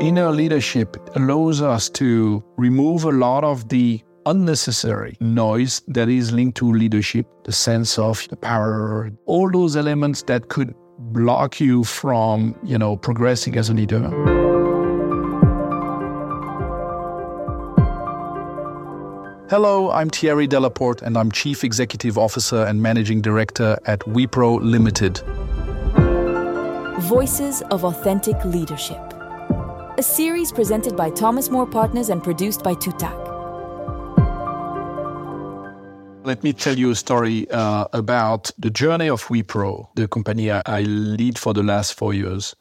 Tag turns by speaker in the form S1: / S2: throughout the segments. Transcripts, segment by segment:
S1: Inner leadership allows us to remove a lot of the unnecessary noise that is linked to leadership, the sense of the power, all those elements that could block you from, you know, progressing as a leader.
S2: Hello, I'm Thierry Delaporte and I'm Chief Executive Officer and Managing Director at Wipro Limited.
S3: Voices of Authentic Leadership a series presented by Thomas More Partners and produced by Tutak.
S1: Let me tell you a story uh, about the journey of Wipro, the company I, I lead for the last four years.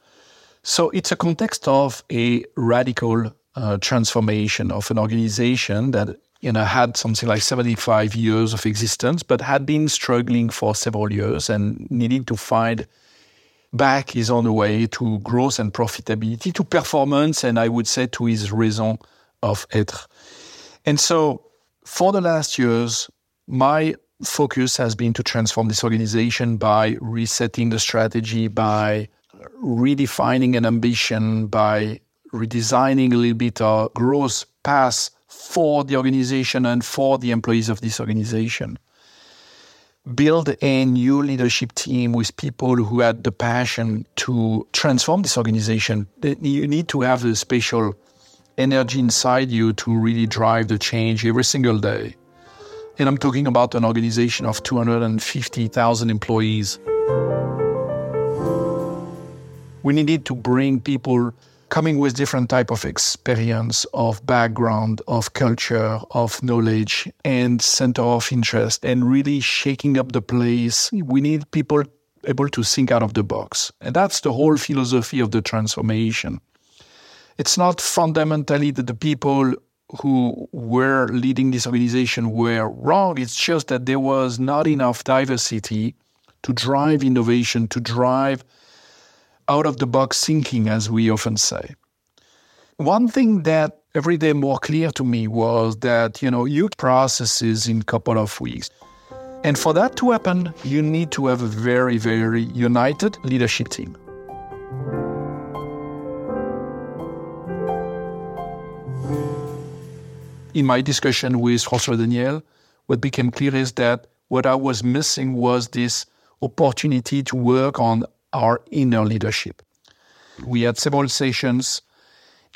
S1: So it's a context of a radical uh, transformation of an organization that you know had something like 75 years of existence, but had been struggling for several years and needing to find back is on the way to growth and profitability, to performance, and I would say to his raison of être. And so for the last years, my focus has been to transform this organization by resetting the strategy, by redefining an ambition, by redesigning a little bit our growth path for the organization and for the employees of this organization build a new leadership team with people who had the passion to transform this organization. You need to have a special energy inside you to really drive the change every single day. And I'm talking about an organization of 250,000 employees. We needed to bring people coming with different type of experience of background of culture of knowledge and center of interest and really shaking up the place. We need people able to think out of the box. And that's the whole philosophy of the transformation. It's not fundamentally that the people who were leading this organization were wrong. It's just that there was not enough diversity to drive innovation to drive out of the box thinking, as we often say. One thing that every day more clear to me was that, you know, you processes in couple of weeks. And for that to happen, you need to have a very, very united leadership team. In my discussion with François Daniel, what became clear is that what I was missing was this opportunity to work on our inner leadership. We had several sessions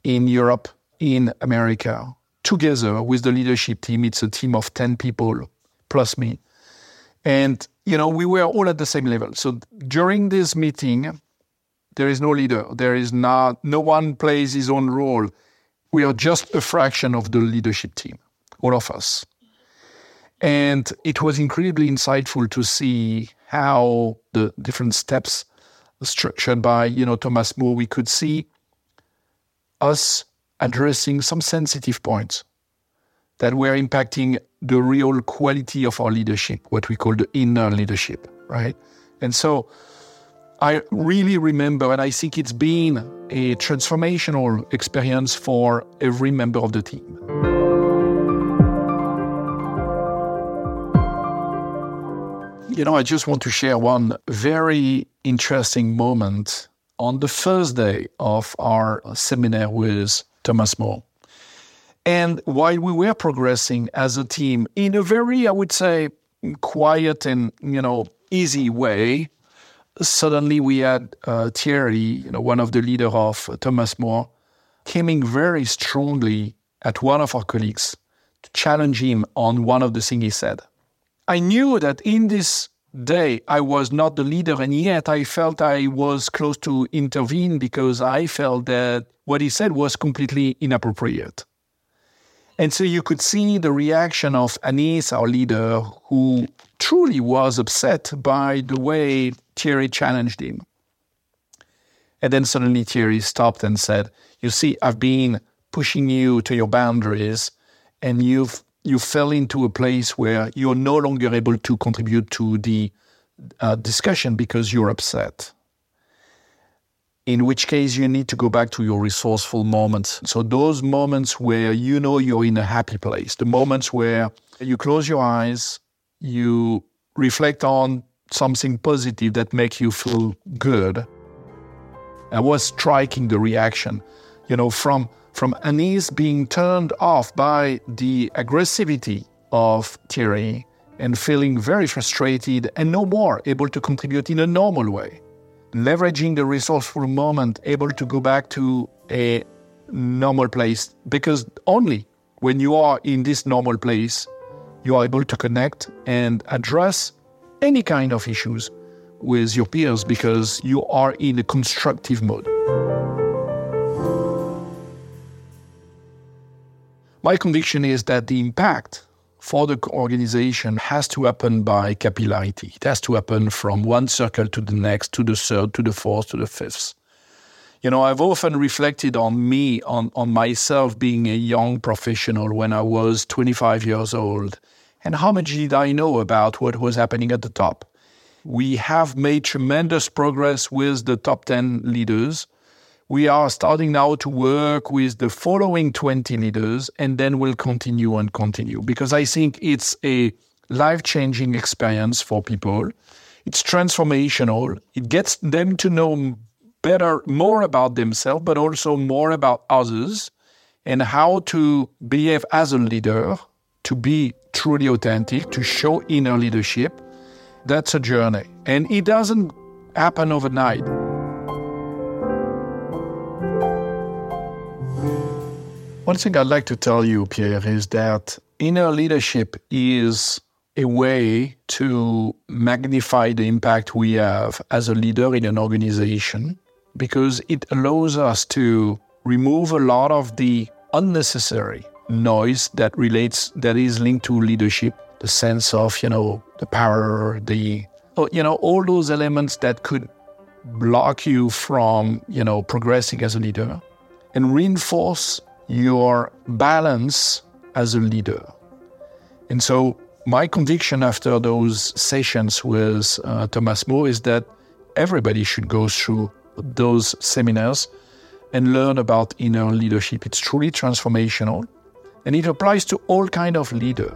S1: in Europe, in America, together with the leadership team. It's a team of 10 people plus me. And, you know, we were all at the same level. So during this meeting, there is no leader. There is not, no one plays his own role. We are just a fraction of the leadership team, all of us. And it was incredibly insightful to see how the different steps structured by you know Thomas More, we could see us addressing some sensitive points that were impacting the real quality of our leadership, what we call the inner leadership, right? And so I really remember, and I think it's been a transformational experience for every member of the team. You know, I just want to share one very interesting moment on the first day of our seminar with Thomas More. And while we were progressing as a team in a very, I would say, quiet and, you know, easy way, suddenly we had uh, Thierry, you know, one of the leader of Thomas More, coming very strongly at one of our colleagues to challenge him on one of the things he said. I knew that in this day I was not the leader, and yet I felt I was close to intervene because I felt that what he said was completely inappropriate. And so you could see the reaction of Anis, our leader, who truly was upset by the way Thierry challenged him. And then suddenly Thierry stopped and said, You see, I've been pushing you to your boundaries, and you've you fell into a place where you're no longer able to contribute to the uh, discussion because you're upset. In which case, you need to go back to your resourceful moments. So, those moments where you know you're in a happy place, the moments where you close your eyes, you reflect on something positive that makes you feel good. I was striking the reaction you know, from from Anis being turned off by the aggressivity of Thierry and feeling very frustrated and no more able to contribute in a normal way. Leveraging the resourceful moment, able to go back to a normal place because only when you are in this normal place, you are able to connect and address any kind of issues with your peers because you are in a constructive mode. My conviction is that the impact for the organization has to happen by capillarity. It has to happen from one circle to the next, to the third, to the fourth, to the fifth. You know, I've often reflected on me, on, on myself being a young professional when I was 25 years old, and how much did I know about what was happening at the top. We have made tremendous progress with the top 10 leaders we are starting now to work with the following 20 leaders and then we'll continue and continue because I think it's a life changing experience for people. It's transformational. It gets them to know better, more about themselves, but also more about others and how to behave as a leader, to be truly authentic, to show inner leadership. That's a journey. And it doesn't happen overnight. One thing I'd like to tell you, Pierre, is that inner leadership is a way to magnify the impact we have as a leader in an organization because it allows us to remove a lot of the unnecessary noise that relates that is linked to leadership the sense of you know the power the oh, you know all those elements that could block you from you know progressing as a leader and reinforce your balance as a leader. And so, my conviction after those sessions with uh, Thomas More is that everybody should go through those seminars and learn about inner leadership. It's truly transformational, and it applies to all kind of leader.